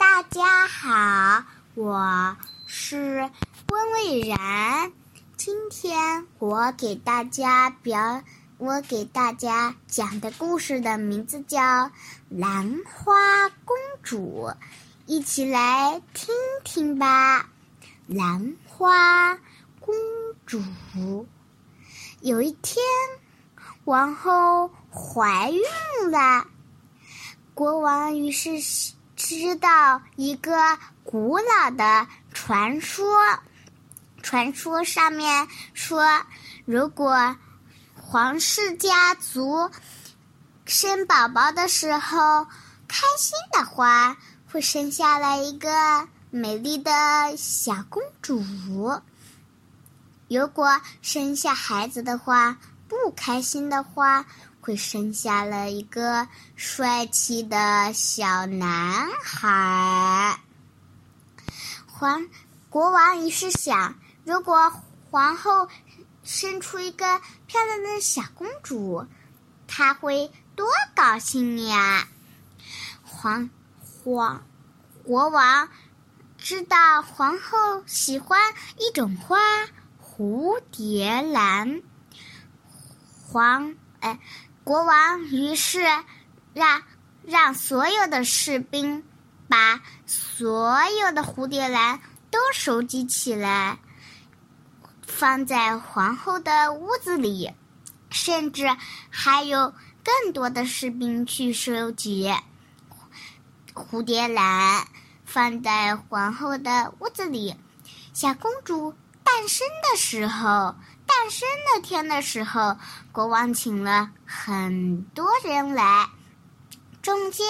大家好，我是温蔚然。今天我给大家表，我给大家讲的故事的名字叫《兰花公主》，一起来听听吧。兰花公主，有一天，王后怀孕了，国王于是。知道一个古老的传说，传说上面说，如果皇室家族生宝宝的时候开心的话，会生下来一个美丽的小公主；如果生下孩子的话，不开心的话。会生下了一个帅气的小男孩。皇国王于是想，如果皇后生出一个漂亮的小公主，他会多高兴呀！皇皇国王知道皇后喜欢一种花——蝴蝶兰。皇哎。国王于是让让所有的士兵把所有的蝴蝶兰都收集起来，放在皇后的屋子里，甚至还有更多的士兵去收集蝴蝶兰，放在皇后的屋子里。小公主诞生的时候。诞生那天的时候，国王请了很多人来。中间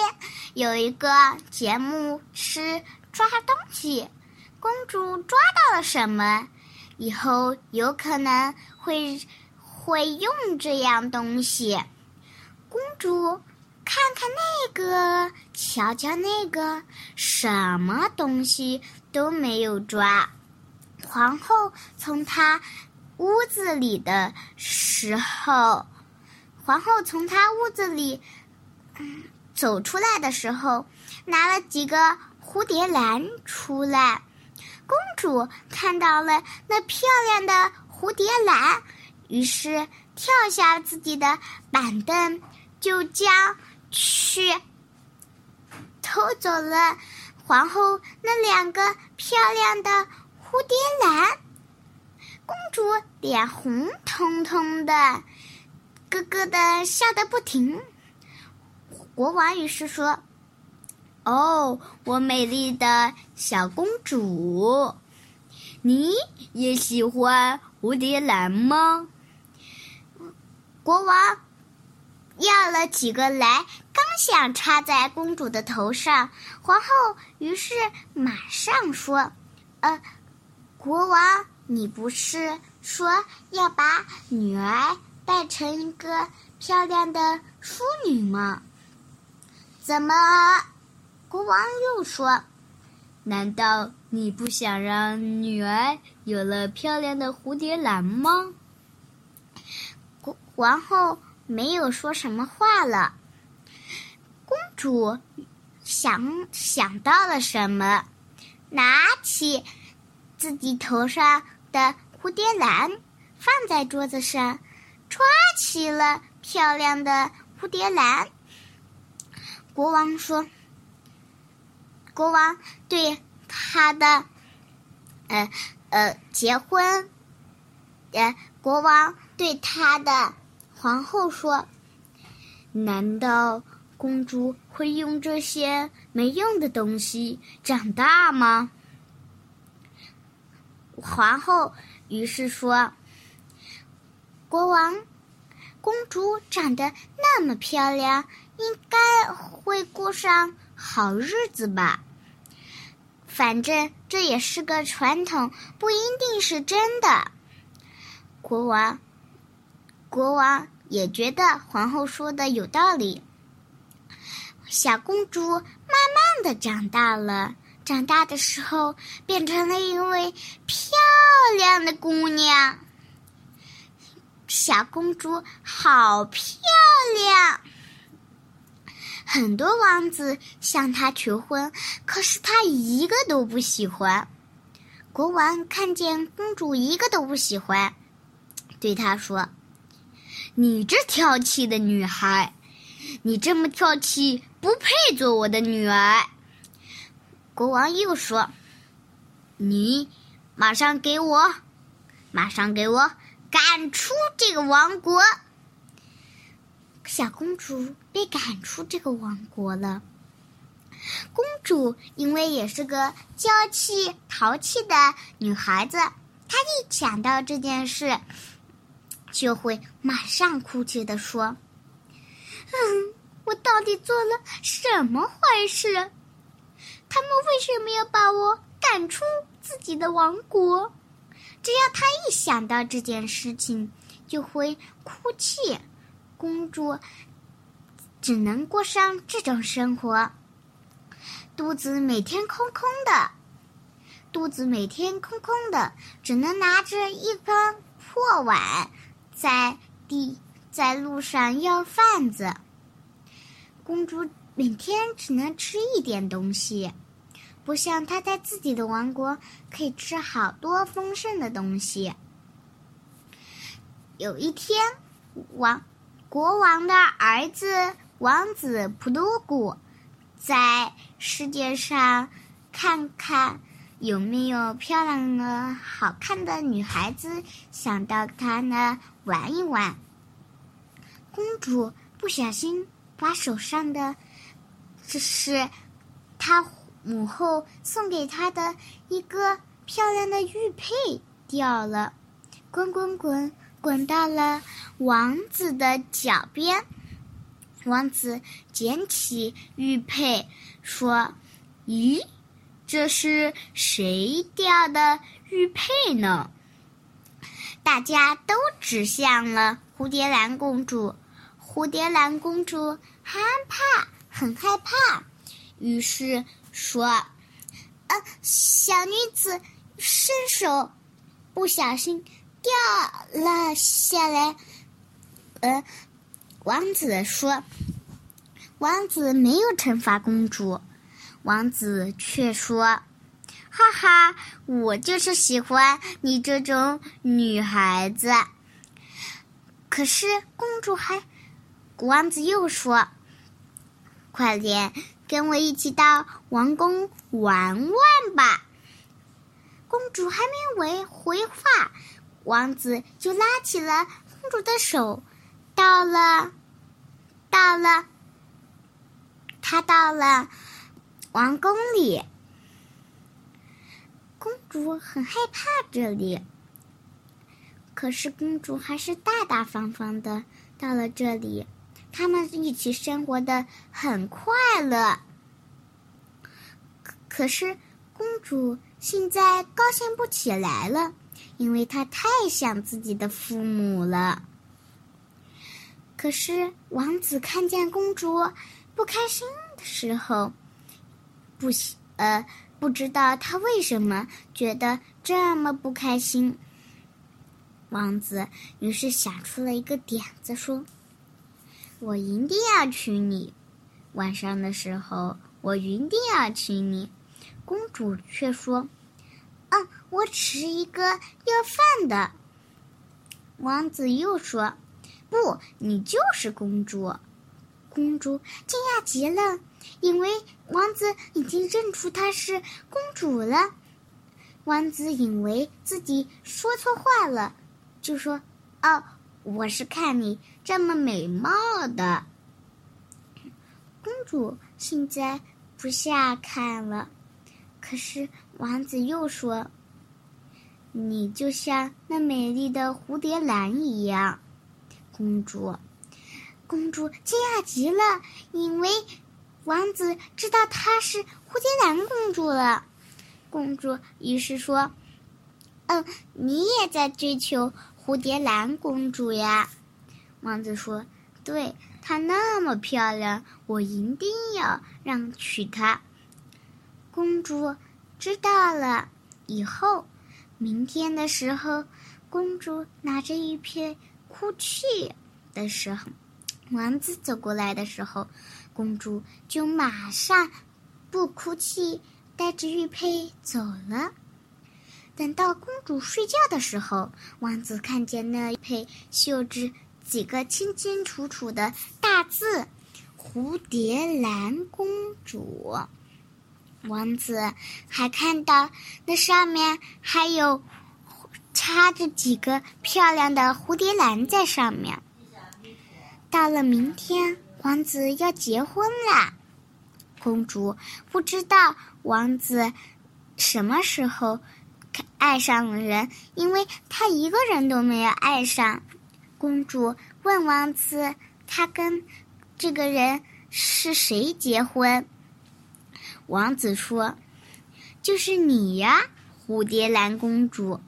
有一个节目是抓东西，公主抓到了什么？以后有可能会会用这样东西。公主看看那个，瞧瞧那个，什么东西都没有抓。皇后从她。屋子里的时候，皇后从她屋子里走出来的时候，拿了几个蝴蝶兰出来。公主看到了那漂亮的蝴蝶兰，于是跳下自己的板凳，就将去偷走了皇后那两个漂亮的蝴蝶兰。脸红彤彤的，咯咯的笑得不停。国王于是说：“哦，我美丽的小公主，你也喜欢蝴蝶兰吗？”国王要了几个来，刚想插在公主的头上，皇后于是马上说：“呃，国王。”你不是说要把女儿带成一个漂亮的淑女吗？怎么，国王又说：“难道你不想让女儿有了漂亮的蝴蝶兰吗？”国王后没有说什么话了。公主想想到了什么，拿起自己头上。的蝴蝶兰放在桌子上，抓起了漂亮的蝴蝶兰。国王说：“国王对他的，呃呃，结婚，呃，国王对他的皇后说：‘难道公主会用这些没用的东西长大吗？’”皇后于是说：“国王，公主长得那么漂亮，应该会过上好日子吧？反正这也是个传统，不一定是真的。”国王，国王也觉得皇后说的有道理。小公主慢慢的长大了。长大的时候，变成了一位漂亮的姑娘。小公主好漂亮，很多王子向她求婚，可是她一个都不喜欢。国王看见公主一个都不喜欢，对她说：“你这挑剔的女孩，你这么挑剔，不配做我的女儿。”国王又说：“你马上给我，马上给我赶出这个王国。”小公主被赶出这个王国了。公主因为也是个娇气淘气的女孩子，她一想到这件事，就会马上哭泣的说：“嗯，我到底做了什么坏事？他们为什么要把我赶出自己的王国？”只要她一想到这件事情，就会哭泣。公主只能过上这种生活，肚子每天空空的，肚子每天空空的，只能拿着一个破碗，在地在路上要饭子。公主每天只能吃一点东西，不像他在自己的王国可以吃好多丰盛的东西。有一天，王。国王的儿子王子普鲁古，在世界上看看有没有漂亮的、好看的女孩子，想到他那玩一玩。公主不小心把手上的，这是她母后送给她的一个漂亮的玉佩掉了，滚滚滚。滚到了王子的脚边，王子捡起玉佩，说：“咦，这是谁掉的玉佩呢？”大家都指向了蝴蝶兰公主。蝴蝶兰公主害怕，很害怕，于是说：“呃，小女子伸手，不小心。”掉了下来，呃，王子说：“王子没有惩罚公主，王子却说：‘哈哈，我就是喜欢你这种女孩子。’可是公主还，王子又说：‘快点跟我一起到王宫玩玩吧。’公主还没回回话。”王子就拉起了公主的手，到了，到了，他到了王宫里。公主很害怕这里，可是公主还是大大方方的到了这里。他们一起生活的很快乐，可可是公主现在高兴不起来了。因为她太想自己的父母了。可是王子看见公主不开心的时候，不呃不知道他为什么觉得这么不开心。王子于是想出了一个点子，说：“我一定要娶你，晚上的时候我一定要娶你。”公主却说。嗯，我只是一个要饭的。王子又说：“不，你就是公主。”公主惊讶极了，因为王子已经认出她是公主了。王子以为自己说错话了，就说：“哦，我是看你这么美貌的。”公主现在不下看了。可是王子又说：“你就像那美丽的蝴蝶兰一样，公主。”公主惊讶极了，因为王子知道她是蝴蝶兰公主了。公主于是说：“嗯，你也在追求蝴蝶兰公主呀？”王子说：“对，她那么漂亮，我一定要让娶她。”公主知道了以后，明天的时候，公主拿着玉佩哭泣的时候，王子走过来的时候，公主就马上不哭泣，带着玉佩走了。等到公主睡觉的时候，王子看见那佩绣着几个清清楚楚的大字“蝴蝶兰公主”。王子还看到那上面还有插着几个漂亮的蝴蝶兰在上面。到了明天，王子要结婚啦。公主不知道王子什么时候爱上了人，因为他一个人都没有爱上。公主问王子：“他跟这个人是谁结婚？”王子说：“就是你呀，蝴蝶兰公主。”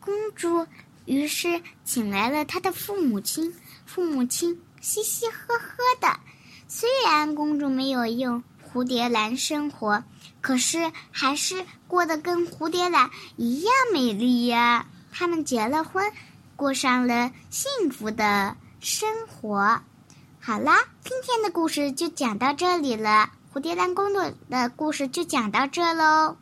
公主于是请来了她的父母亲。父母亲嘻嘻呵呵的。虽然公主没有用蝴蝶兰生活，可是还是过得跟蝴蝶兰一样美丽呀。他们结了婚，过上了幸福的生活。好啦，今天的故事就讲到这里了。蝴蝶兰公主的故事就讲到这喽。